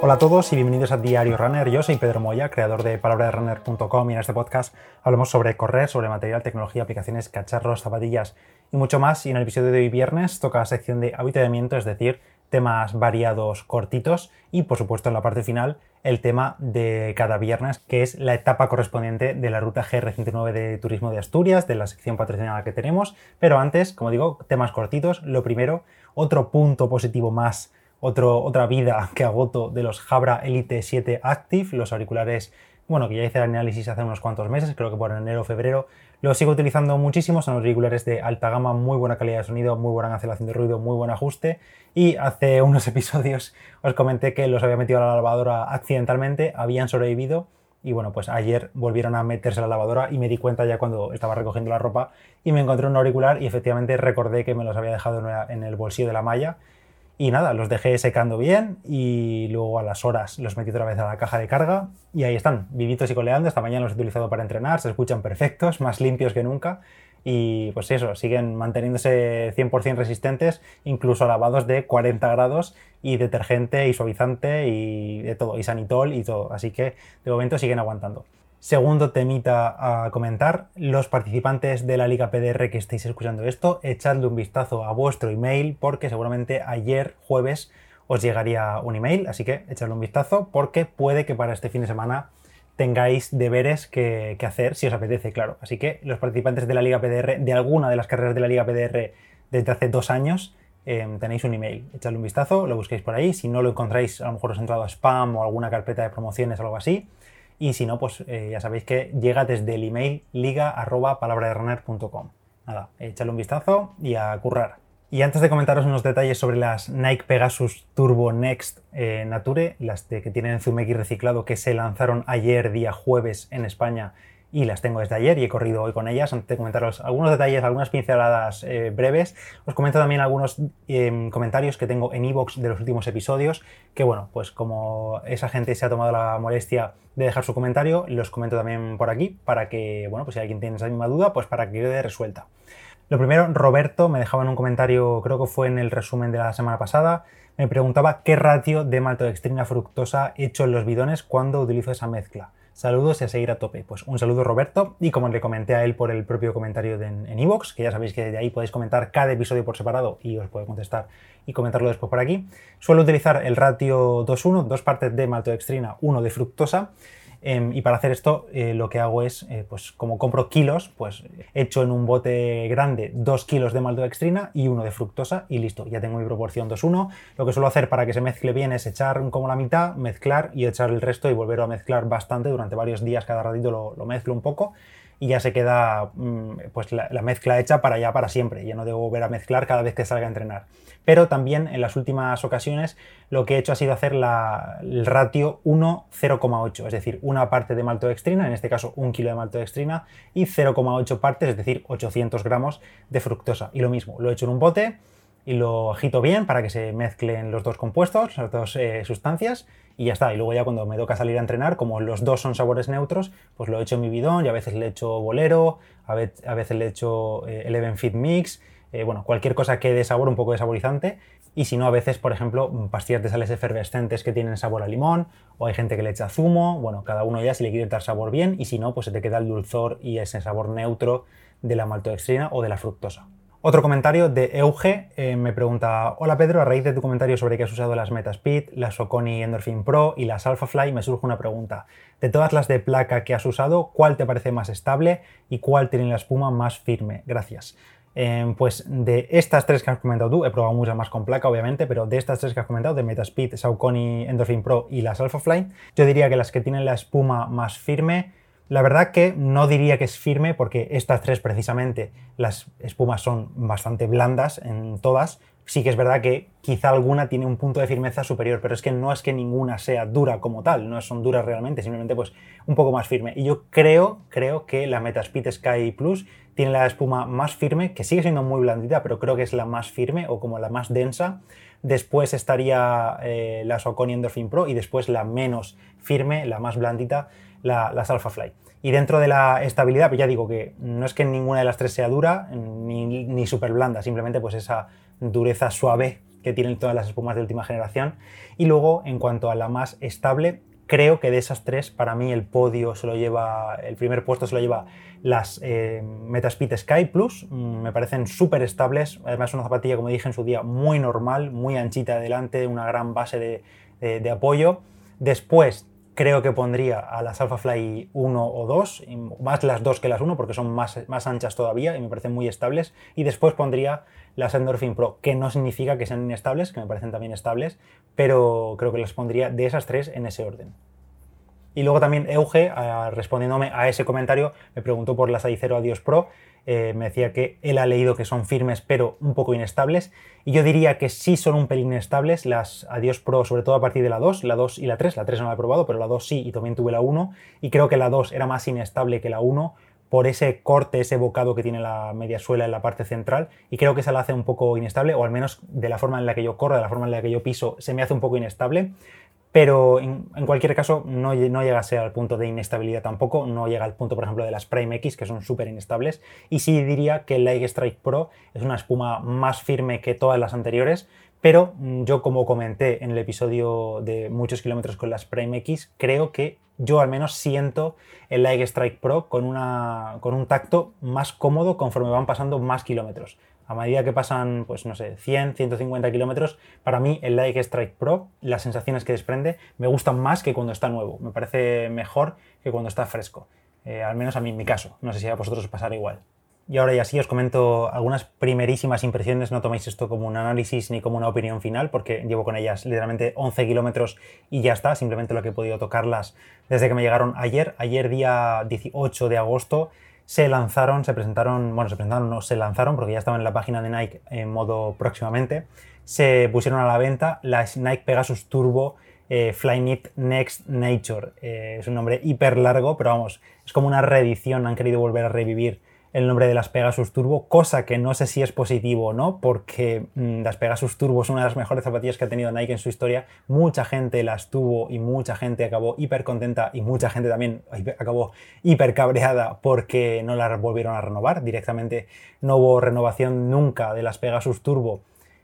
Hola a todos y bienvenidos a Diario Runner. Yo soy Pedro Moya, creador de palabraderunner.com y en este podcast hablamos sobre correr, sobre material, tecnología, aplicaciones, cacharros, zapatillas y mucho más. Y en el episodio de hoy viernes toca la sección de avituallamiento, es decir, temas variados cortitos y por supuesto en la parte final el tema de cada viernes que es la etapa correspondiente de la ruta GR109 de Turismo de Asturias, de la sección patrocinada que tenemos. Pero antes, como digo, temas cortitos. Lo primero, otro punto positivo más otra vida que agoto de los Jabra Elite 7 Active, los auriculares, bueno, que ya hice el análisis hace unos cuantos meses, creo que por enero o febrero. Los sigo utilizando muchísimo, son auriculares de alta gama, muy buena calidad de sonido, muy buena cancelación de ruido, muy buen ajuste. Y hace unos episodios os comenté que los había metido a la lavadora accidentalmente, habían sobrevivido y bueno, pues ayer volvieron a meterse a la lavadora y me di cuenta ya cuando estaba recogiendo la ropa y me encontré un auricular y efectivamente recordé que me los había dejado en el bolsillo de la malla y nada, los dejé secando bien y luego a las horas los metí otra vez a la caja de carga y ahí están, vivitos y coleando. Esta mañana los he utilizado para entrenar, se escuchan perfectos, más limpios que nunca. Y pues eso, siguen manteniéndose 100% resistentes, incluso lavados de 40 grados y detergente y suavizante y de todo, y sanitol y todo. Así que de momento siguen aguantando. Segundo temita a comentar, los participantes de la Liga PDR que estéis escuchando esto, echadle un vistazo a vuestro email porque seguramente ayer jueves os llegaría un email, así que echadle un vistazo porque puede que para este fin de semana tengáis deberes que, hacer si os apetece, claro. Así que los participantes de la Liga PDR, de alguna de las carreras de la Liga PDR desde hace dos años, em, tenéis un email. Echadle un vistazo, lo busquéis por ahí. Si no lo encontráis, a lo mejor os ha entrado a spam o alguna carpeta de promociones o algo así. Y si no, pues eh, ya sabéis que llega desde el email liga.palabraderunner.com. Nada, echadle un vistazo y a currar. Y antes de comentaros unos detalles sobre las Nike Pegasus Turbo Next eh, Nature, las que tienen Zumeki reciclado que se lanzaron ayer día jueves en España y las tengo desde ayer y he corrido hoy con ellas. Antes de comentaros algunos detalles, algunas pinceladas eh, breves, os comento también algunos em, comentarios que tengo en iVoox de los últimos episodios, que bueno, pues como esa gente se ha tomado la molestia de dejar su comentario, los comento también por aquí para que, bueno, pues si alguien tiene esa misma duda, pues para que quede resuelta. Lo primero, Roberto me dejaba en un comentario, creo que fue en el resumen de la semana pasada, me preguntaba qué ratio de maltodextrina fructosa he hecho en los bidones cuando utilizo esa mezcla. Saludos y a seguir a tope. Pues un saludo Roberto y como le comenté a él por el propio comentario en Evox, que ya sabéis que de ahí podéis comentar cada episodio por separado y os puedo contestar y comentarlo después por aquí, suelo utilizar el ratio 2-1, dos partes de maltodextrina, uno de fructosa Em, y para hacer esto eh, lo que hago es, eh, pues como compro kilos, pues echo en un bote grande 2 kilos de maltodextrina y uno de fructosa y listo, ya tengo mi proporción 2-1. Lo que suelo hacer para que se mezcle bien es echar como la mitad, mezclar y echar el resto y volver a mezclar bastante durante varios días, cada ratito lo, lo mezclo un poco y ya se queda mm, pues la, mezcla hecha para ya para siempre. Ya no debo volver a mezclar cada vez que salga a entrenar. Pero también en las últimas ocasiones lo que he hecho ha sido hacer el ratio 1-0,8, es decir, una parte de maltodextrina, en este caso un kilo de maltodextrina, y 0,8 partes, es decir, 800 gramos de fructosa. Y lo mismo, lo he hecho en un bote, y lo agito bien para que se mezclen los dos compuestos, las dos eh, sustancias y ya está. Y luego ya cuando me toca salir a entrenar, como los dos son sabores neutros, pues lo echo en mi bidón y a veces le echo bolero, a, veces le echo eh, Eleven Fit Mix, eh, bueno, cualquier cosa que dé sabor, un poco de saborizante. Y si no, a veces, por ejemplo, pastillas de sales efervescentes que tienen sabor a limón, o hay gente que le echa zumo, bueno, cada uno ya si le quiere dar sabor bien, y si no, pues se te queda el dulzor y ese sabor neutro de la maltodextrina o de la fructosa. Otro comentario de Euge eh, me pregunta, hola Pedro, a raíz de tu comentario sobre que has usado las Metaspeed, las Oconi Endorphin Pro y las AlphaFly, me surge una pregunta. De todas las de placa que has usado, ¿cuál te parece más estable y cuál tiene la espuma más firme? Gracias. Em, pues de estas tres que has comentado tú, he probado muchas más con placa, obviamente, pero de estas tres que has comentado, de Metaspeed, Saucony Endorphin Pro y las AlphaFly, yo diría que las que tienen la espuma más firme la verdad que no diría que es firme porque estas tres precisamente las espumas son bastante blandas en todas. Sí que es verdad que quizá alguna tiene un punto de firmeza superior, pero es que no es que ninguna sea dura como tal, no son duras realmente, simplemente pues un poco más firme. Y yo creo, creo que la Metaspeed Sky Plus tiene la espuma más firme, que sigue siendo muy blandita, pero creo que es la más firme o como la más densa. Después estaría eh, la Saucony Endorphin Pro y después la menos firme, la más blandita, la, las Fly. Y dentro de la estabilidad, pues ya digo que no es que ninguna de las tres sea dura ni, ni súper blanda, simplemente pues esa dureza suave que tienen todas las espumas de última generación. Y luego, en cuanto a la más estable, creo que de esas tres, para mí el podio se lo lleva, el primer puesto se lo lleva las eh, Metaspeed Sky Plus. Mm, me parecen súper estables. Además, una zapatilla, como dije en su día, muy normal, muy anchita adelante, una gran base de, apoyo. Después, creo que pondría a las Alphafly 1 o 2, más las 2 que las 1 porque son más, más anchas todavía y me parecen muy estables. Y después pondría las Endorphin Pro, que no significa que sean inestables, que me parecen también estables, pero creo que las pondría de esas tres en ese orden. Y luego también Euge, respondiéndome a ese comentario, me preguntó por las Adicero Adios Pro. Eh, me decía que él ha leído que son firmes pero un poco inestables. Y yo diría que sí son un pelín inestables las Adios Pro, sobre todo a partir de la 2, la 2 y la 3. La 3 no la he probado, pero la 2 sí y también tuve la 1. Y creo que la 2 era más inestable que la 1 por ese corte, ese bocado que tiene la media suela en la parte central y creo que esa la hace un poco inestable o al menos de la forma en la que yo corro, de la forma en la que yo piso, se me hace un poco inestable. Pero en, cualquier caso no, no, llega a ser al punto de inestabilidad tampoco, no llega al punto por ejemplo de las Prime X que son súper inestables y sí diría que el Light Strike Pro es una espuma más firme que todas las anteriores, pero mm, yo como comenté en el episodio de muchos kilómetros con las Prime X, creo que yo al menos siento el Light Strike Pro con, una, con un tacto más cómodo conforme van pasando más kilómetros. A medida que pasan, pues no sé, 100, 150 kilómetros, para mí el Light Strike Pro, las sensaciones que desprende, me gustan más que cuando está nuevo. Me parece mejor que cuando está fresco. Eh, al menos a mí en mi caso. No sé si a vosotros os pasará igual. Y ahora ya sí os comento algunas primerísimas impresiones, no toméis esto como un análisis ni como una opinión final, porque llevo con ellas literalmente 11 kilómetros y ya está, simplemente lo que he podido tocarlas desde que me llegaron ayer. Ayer día 18 de agosto se lanzaron, se presentaron, bueno, se presentaron, no, se lanzaron porque ya estaban en la página de Nike en modo próximamente, se pusieron a la venta las Nike Pegasus Turbo eh, Flyknit Next Nature. Eh, es un nombre hiper largo, pero vamos, es como una reedición, han querido volver a revivir el nombre de las Pegasus Turbo, cosa que no sé si es positivo o no, porque mm, las Pegasus Turbo son una de las mejores zapatillas que ha tenido Nike en su historia. Mucha gente las tuvo y mucha gente acabó hiper contenta y mucha gente también acabó hiper cabreada porque no las volvieron a renovar. Directamente no hubo renovación nunca de las Pegasus Turbo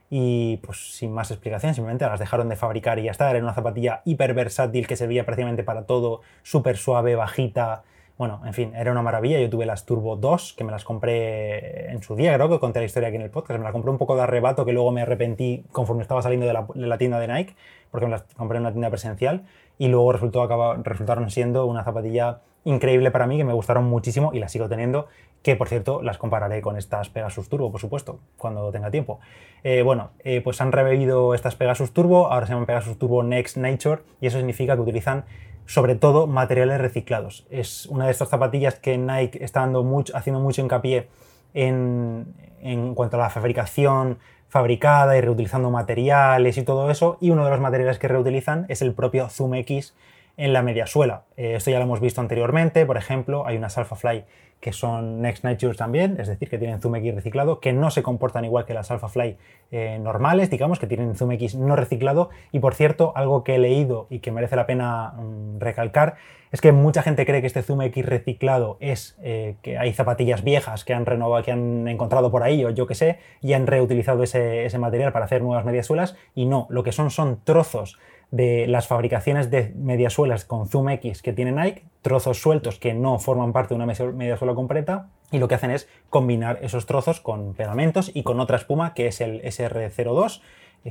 y pues sin más explicación, simplemente las dejaron de fabricar y ya está. Era una zapatilla hiper versátil que servía prácticamente para todo, súper suave, bajita, bueno, en fin, era una maravilla. Yo tuve las Turbo 2, que me las compré en su día, creo que conté la historia aquí en el podcast. Me las compré un poco de arrebato, que luego me arrepentí conforme estaba saliendo de la, tienda de Nike, porque me las compré en una tienda presencial. Y luego resultó, resultaron siendo una zapatilla increíble para mí, que me gustaron muchísimo y las sigo teniendo. Que por cierto, las compararé con estas Pegasus Turbo, por supuesto, cuando tenga tiempo. Eh, bueno, eh, pues han revivido estas Pegasus Turbo, ahora se llaman Pegasus Turbo Next Nature, y eso significa que utilizan sobre todo materiales reciclados. Es una de estas zapatillas que Nike está dando mucho, haciendo mucho hincapié en, en cuanto a la fabricación fabricada y reutilizando materiales y todo eso, y uno de los materiales que reutilizan es el propio Zoom X en la media suela. Eh, esto ya lo hemos visto anteriormente, por ejemplo, hay unas Alphafly que son Next Nature también, es decir, que tienen Zoom X reciclado, que no se comportan igual que las Alphafly eh, normales, digamos, que tienen Zoom X no reciclado. Y por cierto, algo que he leído y que merece la pena mm, recalcar es que mucha gente cree que este Zoom X reciclado es eh, que hay zapatillas viejas que han renovado, que han encontrado por ahí o yo que sé, y han reutilizado ese, ese material para hacer nuevas mediasuelas. Y no, lo que son son trozos de las fabricaciones de mediasuelas con Zoom X que tiene Nike, trozos sueltos que no forman parte de una mediasuela completa, y lo que hacen es combinar esos trozos con pegamentos y con otra espuma que es el SR02,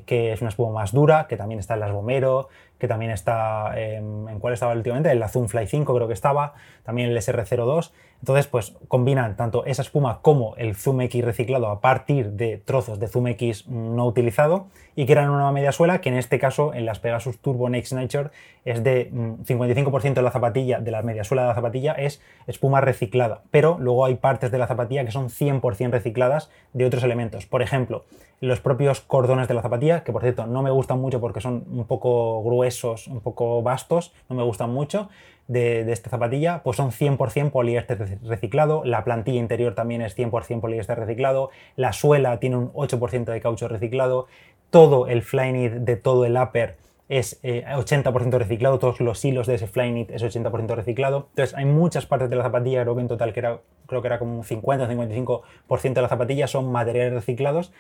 que es una espuma más dura, que también está en las Bomero, que también está, em, ¿en cuál estaba últimamente? En la Zoom Fly 5 creo que estaba, también el SR02. Entonces, pues combinan tanto esa espuma como el Zoom X reciclado a partir de trozos de Zoom X no utilizado y crean una media suela que en este caso en las Pegasus Turbo Next Nature es de 55% mm, de la zapatilla, de la media suela de la zapatilla es espuma reciclada, pero luego hay partes de la zapatilla que son 100% recicladas de otros elementos. Por ejemplo, los propios cordones de la zapatilla, que por cierto no me gustan mucho porque son un poco gruesos, un poco vastos, no me gustan mucho, de, esta zapatilla, pues son 100% poliéster reciclado, la plantilla interior también es 100% poliéster reciclado, la suela tiene un 8% de caucho reciclado, todo el flyknit de todo el upper es 80% eh, reciclado, todos los hilos de ese flyknit es 80% reciclado. Entonces hay muchas partes de la zapatilla, creo que en total que era, creo que era como un 50 o 55% de la zapatilla son materiales reciclados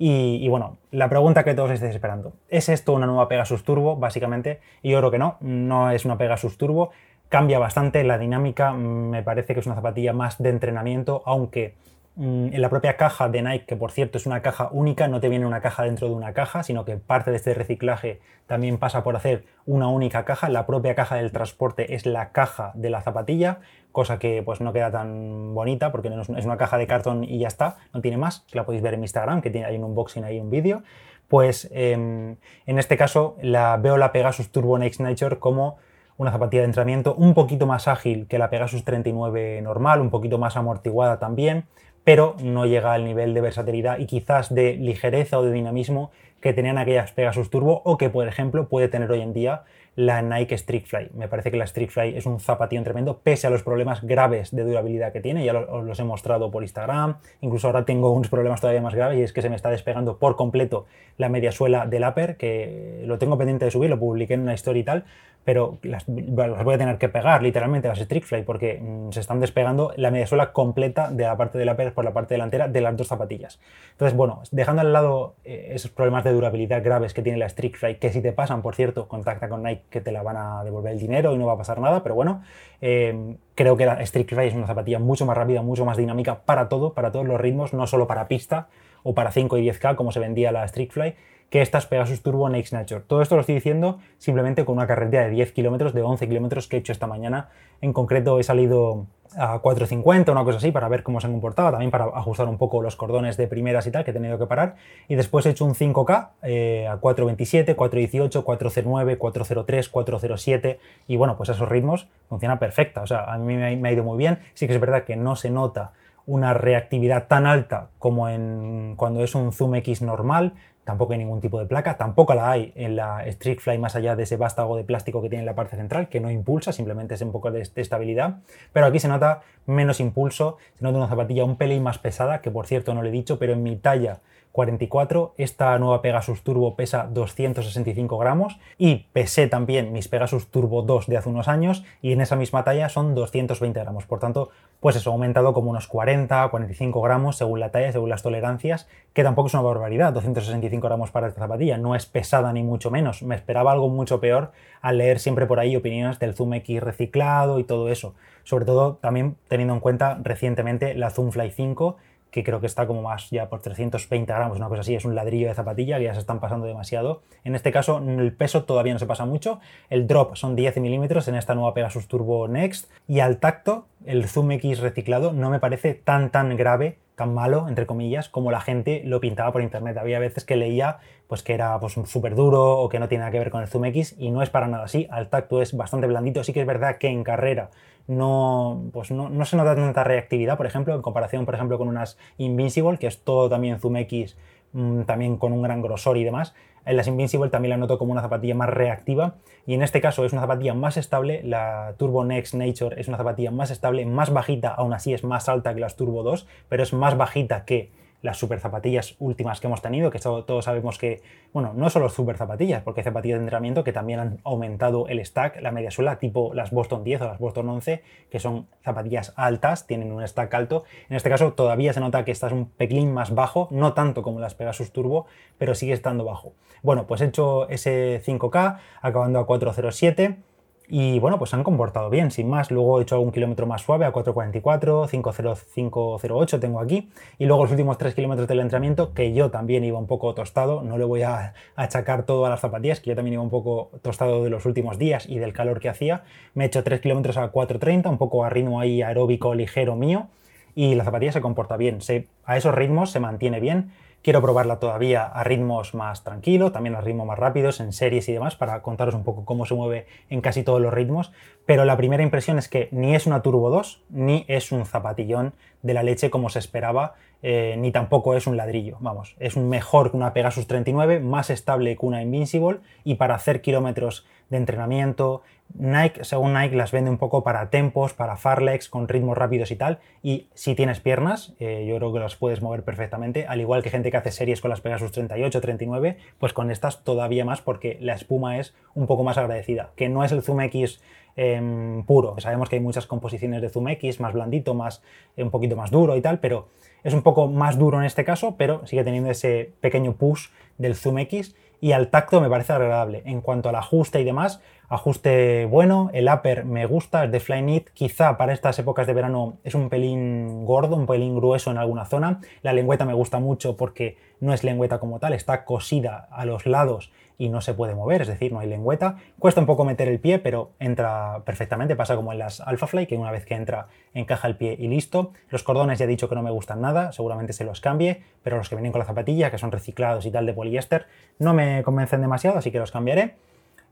Y, bueno, la pregunta que todos estáis esperando, ¿es esto una nueva Pegasus Turbo? Básicamente, y yo creo que no, no es una Pegasus Turbo, cambia bastante la dinámica, me parece que es una zapatilla más de entrenamiento, aunque en la propia caja de Nike, que por cierto es una caja única, no te viene una caja dentro de una caja, sino que parte de este reciclaje también pasa por hacer una única caja. La propia caja del transporte es la caja de la zapatilla, cosa que pues no queda tan bonita porque es una caja de cartón y ya está, no tiene más, la podéis ver en Instagram, que tiene ahí un unboxing, ahí un vídeo. Pues em, en este caso veo la Pegasus Turbo Next Nature como una zapatilla de entrenamiento un poquito más ágil que la Pegasus 39 normal, un poquito más amortiguada también, pero no llega al nivel de versatilidad y quizás de ligereza o de dinamismo que tenían aquellas Pegasus Turbo o que, por ejemplo, puede tener hoy en día la Nike Streak Fly. Me parece que la Streak Fly es un zapatillo tremendo, pese a los problemas graves de durabilidad que tiene. Ya os los he mostrado por Instagram. Incluso ahora tengo unos problemas todavía más graves y es que se me está despegando por completo la media suela del upper, que lo tengo pendiente de subir, lo publiqué en una historia y tal, pero las, voy a tener que pegar literalmente las Streak Fly porque mm, se están despegando la media suela completa de la parte del upper por la parte delantera de las dos zapatillas. Entonces, bueno, dejando al lado eh, esos problemas de durabilidad graves que tiene la Streak Fly, que si te pasan, por cierto, contacta con Nike que te la van a devolver el dinero y no va a pasar nada, pero bueno, eh, creo que la Streak Fly es una zapatilla mucho más rápida, mucho más dinámica para todo, para todos los ritmos, no solo para pista o para 5 y 10K como se vendía la Streak Fly, que estas Pegasus Turbo Next Nature. Todo esto lo estoy diciendo simplemente con una carretera de 10 kilómetros, de 11 kilómetros que he hecho esta mañana. En concreto he salido a 4.50, una cosa así, para ver cómo se han comportado, también para ajustar un poco los cordones de primeras y tal, que he tenido que parar. Y después he hecho un 5K a 4.27, 4.18, 4.09, 4.03, 4.07 y bueno, pues esos ritmos funciona perfecta. O sea, a mí me ha ido muy bien. Sí que es verdad que no se nota una reactividad tan alta como en cuando es un Zoom X normal, tampoco hay ningún tipo de placa, tampoco la hay en la Streak Fly más allá de ese vástago de plástico que tiene en la parte central, que no impulsa, simplemente es un poco de, estabilidad, pero aquí se nota menos impulso, se nota una zapatilla un pelín más pesada, que por cierto no lo he dicho, pero en mi talla 44. Esta nueva Pegasus Turbo pesa 265 gramos y pesé también mis Pegasus Turbo 2 de hace unos años y en esa misma talla son 220 gramos. Por tanto, pues eso ha aumentado como unos 40, 45 gramos según la talla, según las tolerancias, que tampoco es una barbaridad. 265 gramos para esta zapatilla no es pesada ni mucho menos. Me esperaba algo mucho peor al leer siempre por ahí opiniones del Zoom X reciclado y todo eso. Sobre todo también teniendo en cuenta recientemente la Zoom Fly 5 que creo que está como más ya por 320 gramos, una cosa así, es un ladrillo de zapatilla que ya se están pasando demasiado. En este caso el peso todavía no se pasa mucho, el drop son 10 milímetros en esta nueva Pegasus Turbo Next y al tacto el Zoom X reciclado no me parece tan tan grave tan malo, entre comillas, como la gente lo pintaba por internet. Había veces que leía pues, que era pues, súper duro o que no tiene nada que ver con el Zoom X y no es para nada así. Al tacto es bastante blandito. Sí que es verdad que en carrera no, pues no, no se nota tanta reactividad, por ejemplo, en comparación, por ejemplo, con unas Invincible, que es todo también Zoom X, mm, también con un gran grosor y demás. En las Invincible también la noto como una zapatilla más reactiva y en este caso es una zapatilla más estable. La Turbo Next Nature es una zapatilla más estable, más bajita, aún así es más alta que las Turbo 2, pero es más bajita que las super zapatillas últimas que hemos tenido, que todos sabemos que, bueno, no solo super zapatillas, porque hay zapatillas de entrenamiento que también han aumentado el stack, la media suela, tipo las Boston 10 o las Boston 11, que son zapatillas altas, tienen un stack alto. En este caso todavía se nota que esta es un pelín más bajo, no tanto como las Pegasus Turbo, pero sigue estando bajo. Bueno, pues he hecho ese 5K, acabando a 407 y bueno, pues se han comportado bien, sin más. Luego he hecho algún kilómetro más suave a 4.44, 5.0508 tengo aquí. Y luego los últimos 3 kilómetros del entrenamiento, que yo también iba un poco tostado. No le voy a achacar todo a las zapatillas, que yo también iba un poco tostado de los últimos días y del calor que hacía. Me he hecho 3 kilómetros a 4.30, un poco a ritmo ahí aeróbico ligero mío. Y la zapatilla se comporta bien. a esos ritmos se mantiene bien Quiero probarla todavía a ritmos más tranquilos, también a ritmos más rápidos, en series y demás, para contaros un poco cómo se mueve en casi todos los ritmos. Pero la primera impresión es que ni es una Turbo 2, ni es un zapatillón de la leche como se esperaba, eh, ni tampoco es un ladrillo. Vamos, es mejor que una Pegasus 39, más estable que una Invincible y para hacer kilómetros de entrenamiento. Nike, según Nike, las vende un poco para tempos, para farlex, con ritmos rápidos y tal. Y si tienes piernas, eh, yo creo que las puedes mover perfectamente, al igual que gente que hace series con las Pegasus 38, 39, pues con estas todavía más porque la espuma es un poco más agradecida, que no es el Zoom X em, puro. Sabemos que hay muchas composiciones de Zoom X, más blandito, más, un poquito más duro y tal, pero es un poco más duro en este caso, pero sigue teniendo ese pequeño push del Zoom X y al tacto me parece agradable. En cuanto al ajuste y demás, ajuste bueno, el upper me gusta, es de Flyknit, quizá para estas épocas de verano es un pelín gordo, un pelín grueso en alguna zona. La lengüeta me gusta mucho porque no es lengüeta como tal, está cosida a los lados y no se puede mover, es decir, no hay lengüeta. Cuesta un poco meter el pie, pero entra perfectamente, pasa como en las Alphafly, que una vez que entra encaja el pie y listo. Los cordones ya he dicho que no me gustan nada, seguramente se los cambie, pero los que vienen con la zapatilla, que son reciclados y tal de poliéster, no me convencen demasiado, así que los cambiaré.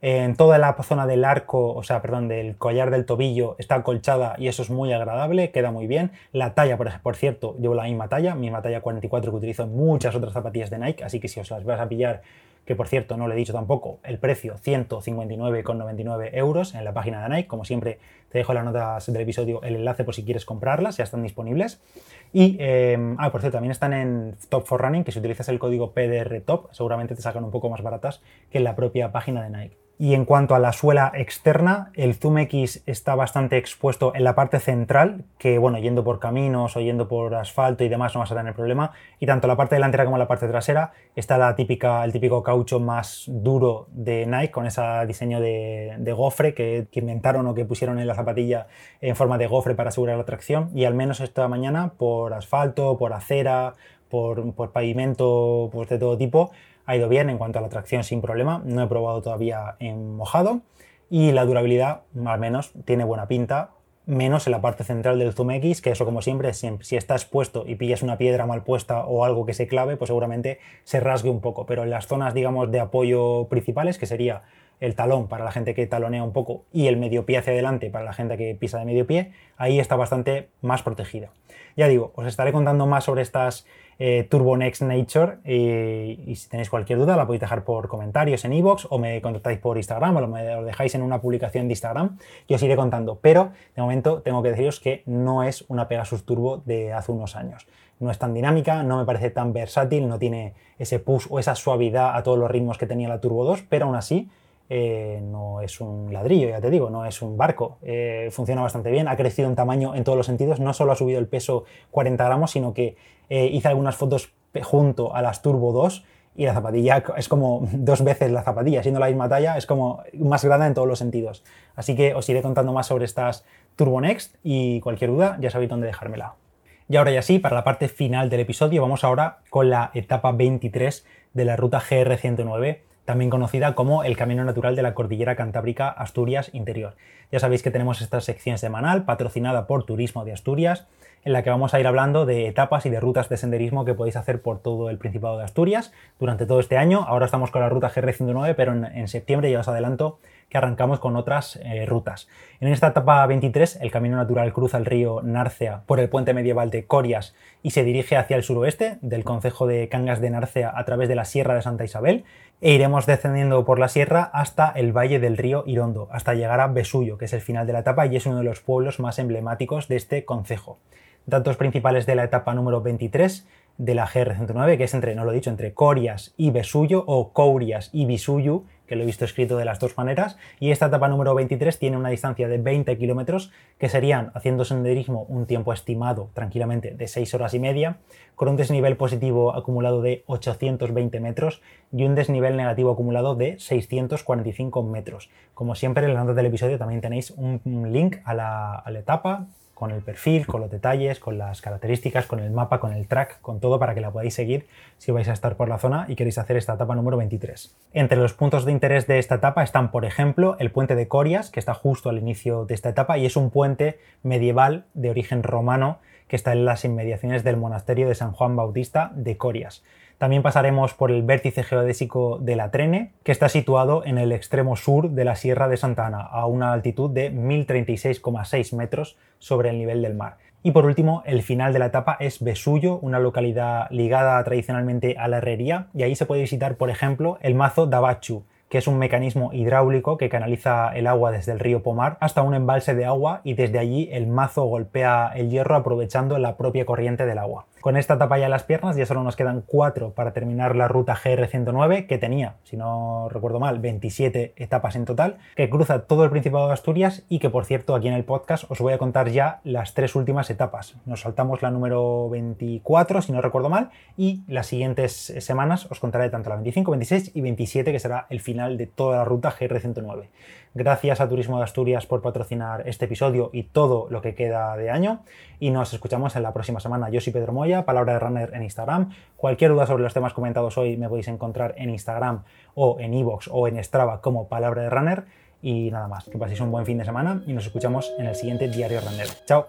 En toda la zona del arco, o sea, perdón, del collar del tobillo está acolchada y eso es muy agradable, queda muy bien. La talla, por, por cierto, llevo la misma talla, misma talla 44 que utilizo en muchas otras zapatillas de Nike, así que si os las vas a pillar que por cierto no le he dicho tampoco, el precio 159,99 euros en la página de Nike. Como siempre, te dejo en las notas del episodio el enlace por si quieres comprarlas, ya están disponibles. Y, eh, ah, por cierto, también están en Top for Running, que si utilizas el código PDR Top, seguramente te sacan un poco más baratas que en la propia página de Nike. Y en cuanto a la suela externa, el Zoom X está bastante expuesto en la parte central, que bueno, yendo por caminos o yendo por asfalto y demás no vas a tener problema. Y tanto la parte delantera como la parte trasera está la típica, el típico caucho más duro de Nike, con ese diseño de, gofre que, inventaron o que pusieron en la zapatilla en forma de gofre para asegurar la tracción. Y al menos esta mañana por asfalto, por acera, por, por pavimento pues de todo tipo, ha ido bien en cuanto a la tracción sin problema, no he probado todavía en mojado y la durabilidad al menos tiene buena pinta, menos en la parte central del Zoom X, que eso como siempre, si está expuesto y pillas una piedra mal puesta o algo que se clave, pues seguramente se rasgue un poco, pero en las zonas digamos de apoyo principales, que sería el talón para la gente que talonea un poco y el medio pie hacia adelante para la gente que pisa de medio pie, ahí está bastante más protegida. Ya digo, os estaré contando más sobre estas eh, Turbo Next Nature y, si tenéis cualquier duda la podéis dejar por comentarios en iVoox o me contactáis por Instagram o me lo dejáis en una publicación de Instagram y os iré contando. Pero de momento tengo que deciros que no es una Pegasus Turbo de hace unos años. No es tan dinámica, no me parece tan versátil, no tiene ese push o esa suavidad a todos los ritmos que tenía la Turbo 2, pero aún así eh, no es un ladrillo, ya te digo, no es un barco. Eh, funciona bastante bien, ha crecido en tamaño en todos los sentidos, no solo ha subido el peso 40 gramos, sino que eh, hice algunas fotos junto a las Turbo 2 y la zapatilla es como dos veces la zapatilla, siendo la misma talla, es como más grande en todos los sentidos. Así que os iré contando más sobre estas Turbo Next y cualquier duda ya sabéis dónde dejármela. Y ahora ya sí, para la parte final del episodio, vamos ahora con la etapa 23 de la ruta GR109 también conocida como el Camino Natural de la Cordillera Cantábrica Asturias Interior. Ya sabéis que tenemos esta sección semanal patrocinada por Turismo de Asturias, en la que vamos a ir hablando de etapas y de rutas de senderismo que podéis hacer por todo el Principado de Asturias durante todo este año. Ahora estamos con la ruta GR109, pero en, septiembre ya os adelanto que arrancamos con otras eh, rutas. En esta etapa 23, el camino natural cruza el río Narcea por el puente medieval de Corias y se dirige hacia el suroeste del concejo de Cangas de Narcea a través de la Sierra de Santa Isabel e iremos descendiendo por la sierra hasta el valle del río Irondo, hasta llegar a Besullo, que es el final de la etapa y es uno de los pueblos más emblemáticos de este concejo. Datos principales de la etapa número 23 de la GR109, que es entre, no lo he dicho, entre Corias y Besullo o Courias y Bisuyu, que lo he visto escrito de las dos maneras, y esta etapa número 23 tiene una distancia de 20 kilómetros, que serían, haciendo senderismo, un tiempo estimado tranquilamente de 6 horas y media, con un desnivel positivo acumulado de 820 metros y un desnivel negativo acumulado de 645 metros. Como siempre, en la nota del episodio también tenéis un link a la etapa, con el perfil, con los detalles, con las características, con el mapa, con el track, con todo para que la podáis seguir si vais a estar por la zona y queréis hacer esta etapa número 23. Entre los puntos de interés de esta etapa están, por ejemplo, el puente de Corias, que está justo al inicio de esta etapa y es un puente medieval de origen romano que está en las inmediaciones del monasterio de San Juan Bautista de Corias. También pasaremos por el vértice geodésico de la Trene, que está situado en el extremo sur de la Sierra de Santa Ana, a una altitud de 1036,6 metros sobre el nivel del mar. Y por último, el final de la etapa es Besullo, una localidad ligada tradicionalmente a la herrería, y ahí se puede visitar, por ejemplo, el mazo Dabachu, que es un mecanismo hidráulico que canaliza el agua desde el río Pomar hasta un embalse de agua y desde allí el mazo golpea el hierro aprovechando la propia corriente del agua. Con esta etapa ya las piernas, ya solo nos quedan cuatro para terminar la ruta GR109, que tenía, si no recuerdo mal, 27 etapas en total, que cruza todo el Principado de Asturias y que, por cierto, aquí en el podcast os voy a contar ya las tres últimas etapas. Nos saltamos la número 24, si no recuerdo mal, y las siguientes semanas os contaré tanto la 25, 26 y 27, que será el final de toda la ruta GR109. Gracias a Turismo de Asturias por patrocinar este episodio y todo lo que queda de año, y nos escuchamos en la próxima semana. Yo soy Pedro Moya palabra de runner en Instagram. Cualquier duda sobre los temas comentados hoy me podéis encontrar en Instagram o en iVoox o en Strava como palabra de runner. Y nada más, que paséis un buen fin de semana y nos escuchamos en el siguiente Diario Runner. ¡Chao!